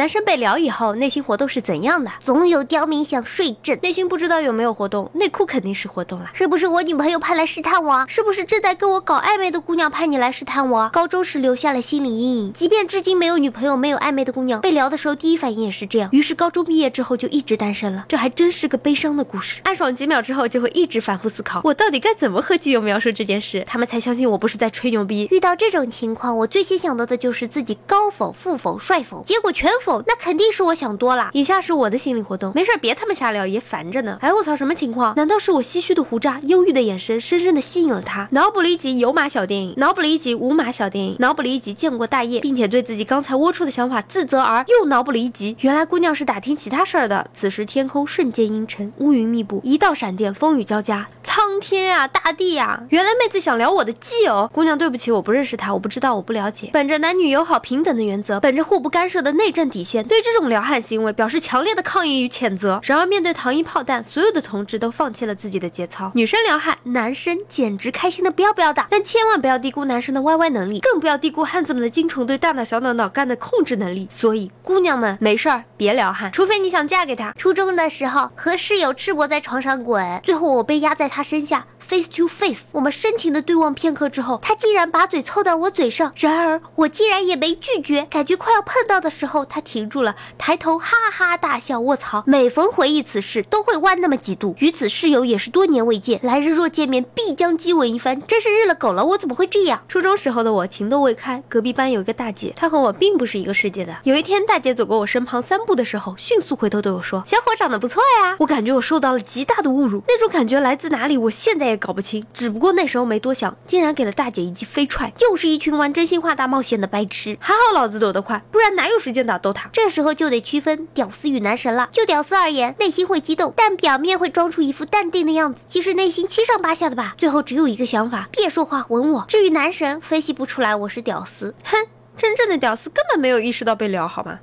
男生被撩以后内心活动是怎样的？总有刁民想睡朕，内心不知道有没有活动，内裤肯定是活动了。是不是我女朋友派来试探我？是不是正在跟我搞暧昧的姑娘派你来试探我？高中时留下了心理阴影，即便至今没有女朋友、没有暧昧的姑娘，被撩的时候第一反应也是这样。于是高中毕业之后就一直单身了，这还真是个悲伤的故事。暗爽几秒之后就会一直反复思考，我到底该怎么和基友描述这件事，他们才相信我不是在吹牛逼。遇到这种情况，我最先想到的就是自己高否、富否、帅否，结果全否，那肯定是我想多了。以下是我的心理活动，没事别他妈瞎聊，也烦着呢。哎我操，什么情况？难道是我唏嘘的胡渣、忧郁的眼神，深深的吸引了他？脑补了一集有码小电影，脑补了一集无码小电影，脑补了一集见过大业，并且对自己刚才龌龊的想法自责，而又脑补了一集，原来姑娘是打听其他事儿的。此时天空瞬间阴沉，乌云密布，一道闪电，风雨交加。苍天啊，大地啊！原来妹子想聊我的基友，姑娘对不起，我不认识他，我不知道，我不了解。本着男女友好平等的原则，本着互不干涉的内政底线，对这种撩汉行为表示强烈的抗议与谴责。然而面对糖衣炮弹，所有的同志都放弃了自己的节操。女生撩汉，男生简直开心的不要不要的。但千万不要低估男生的 YY 能力，更不要低估汉子们的精虫对大脑小脑脑干的控制能力。所以姑娘们没事儿别撩汉，除非你想嫁给他。初中的时候和室友赤膊在床上滚，最后我被压在他身下。face to face，我们深情的对望片刻之后，他竟然把嘴凑到我嘴上，然而我竟然也没拒绝，感觉快要碰到的时候，他停住了，抬头哈哈大笑。卧槽！每逢回忆此事，都会弯那么几度。与此室友也是多年未见，来日若见面，必将激吻一番，真是日了狗了！我怎么会这样？初中时候的我情窦未开，隔壁班有一个大姐，她和我并不是一个世界的。有一天，大姐走过我身旁三步的时候，迅速回头对我说：“小伙长得不错呀。”我感觉我受到了极大的侮辱，那种感觉来自哪里里？我现在也搞不清。只不过那时候没多想，竟然给了大姐一记飞踹，又是一群玩真心话大冒险的白痴。还好老子躲得快，不然哪有时间打 DOTA？这时候就得区分屌丝与男神了。就屌丝而言，内心会激动，但表面会装出一副淡定的样子，其实内心七上八下的吧。最后只有一个想法，别说话，吻我。至于男神，分析不出来我是屌丝。哼，真正的屌丝根本没有意识到被撩，好吗？